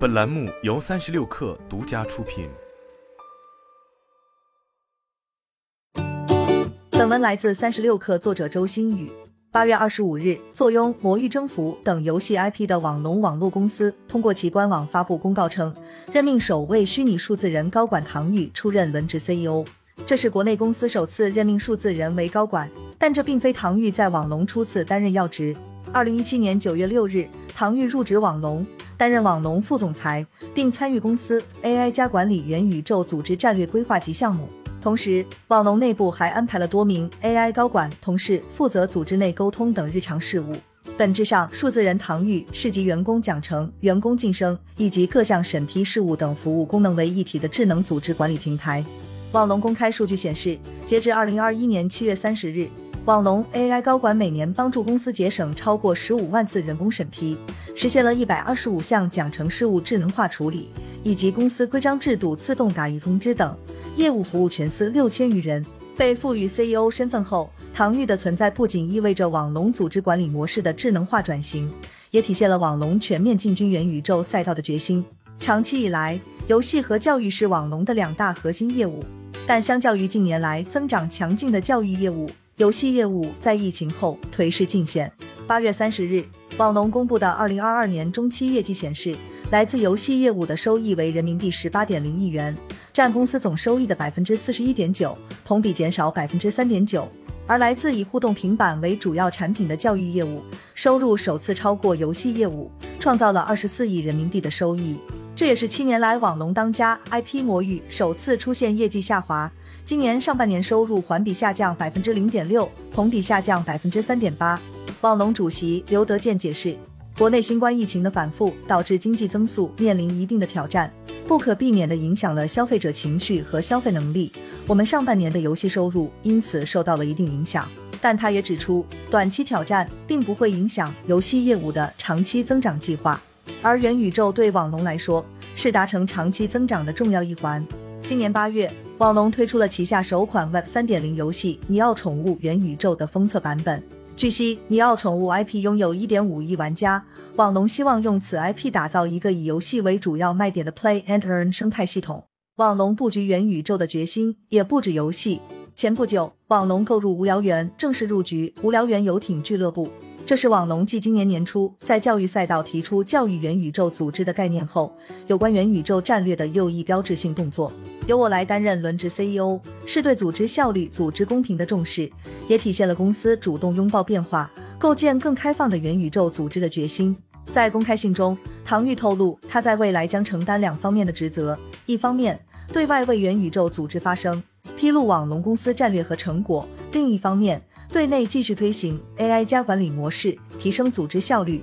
本栏目由三十六氪独家出品。本文来自三十六氪，作者周新宇。八月二十五日，坐拥《魔域征服》等游戏 IP 的网龙网络公司通过其官网发布公告称，任命首位虚拟数字人高管唐钰出任轮值 CEO。这是国内公司首次任命数字人为高管，但这并非唐钰在网龙初次担任要职。二零一七年九月六日，唐钰入职网龙，担任网龙副总裁，并参与公司 AI 加管理元宇宙组织战略规划及项目。同时，网龙内部还安排了多名 AI 高管同事负责组织内沟通等日常事务。本质上，数字人唐钰是集员工奖惩、员工晋升以及各项审批事务等服务功能为一体的智能组织管理平台。网龙公开数据显示，截至二零二一年七月三十日。网龙 AI 高管每年帮助公司节省超过十五万次人工审批，实现了一百二十五项奖惩事务智能化处理，以及公司规章制度自动打印通知等，业务服务全司六千余人。被赋予 CEO 身份后，唐钰的存在不仅意味着网龙组织管理模式的智能化转型，也体现了网龙全面进军元宇宙赛道的决心。长期以来，游戏和教育是网龙的两大核心业务，但相较于近年来增长强劲的教育业务，游戏业务在疫情后颓势尽显。八月三十日，网龙公布的二零二二年中期业绩显示，来自游戏业务的收益为人民币十八点零亿元，占公司总收益的百分之四十一点九，同比减少百分之三点九。而来自以互动平板为主要产品的教育业务收入首次超过游戏业务，创造了二十四亿人民币的收益。这也是七年来网龙当家 IP 魔域首次出现业绩下滑。今年上半年收入环比下降百分之零点六，同比下降百分之三点八。网龙主席刘德建解释，国内新冠疫情的反复导致经济增速面临一定的挑战，不可避免地影响了消费者情绪和消费能力。我们上半年的游戏收入因此受到了一定影响。但他也指出，短期挑战并不会影响游戏业务的长期增长计划。而元宇宙对网龙来说是达成长期增长的重要一环。今年八月。网龙推出了旗下首款 Web 三点零游戏《尼奥宠物元宇宙》的封测版本。据悉，《尼奥宠物》IP 拥有一点五亿玩家，网龙希望用此 IP 打造一个以游戏为主要卖点的 Play and Earn 生态系统。网龙布局元宇宙的决心也不止游戏。前不久，网龙购入无聊猿，正式入局无聊猿游艇俱乐部。这是网龙继今年年初在教育赛道提出教育元宇宙组织的概念后，有关元宇宙战略的又一标志性动作。由我来担任轮值 CEO，是对组织效率、组织公平的重视，也体现了公司主动拥抱变化、构建更开放的元宇宙组织的决心。在公开信中，唐钰透露，他在未来将承担两方面的职责：一方面对外为元宇宙组织发声，披露网龙公司战略和成果；另一方面。对内继续推行 AI 加管理模式，提升组织效率。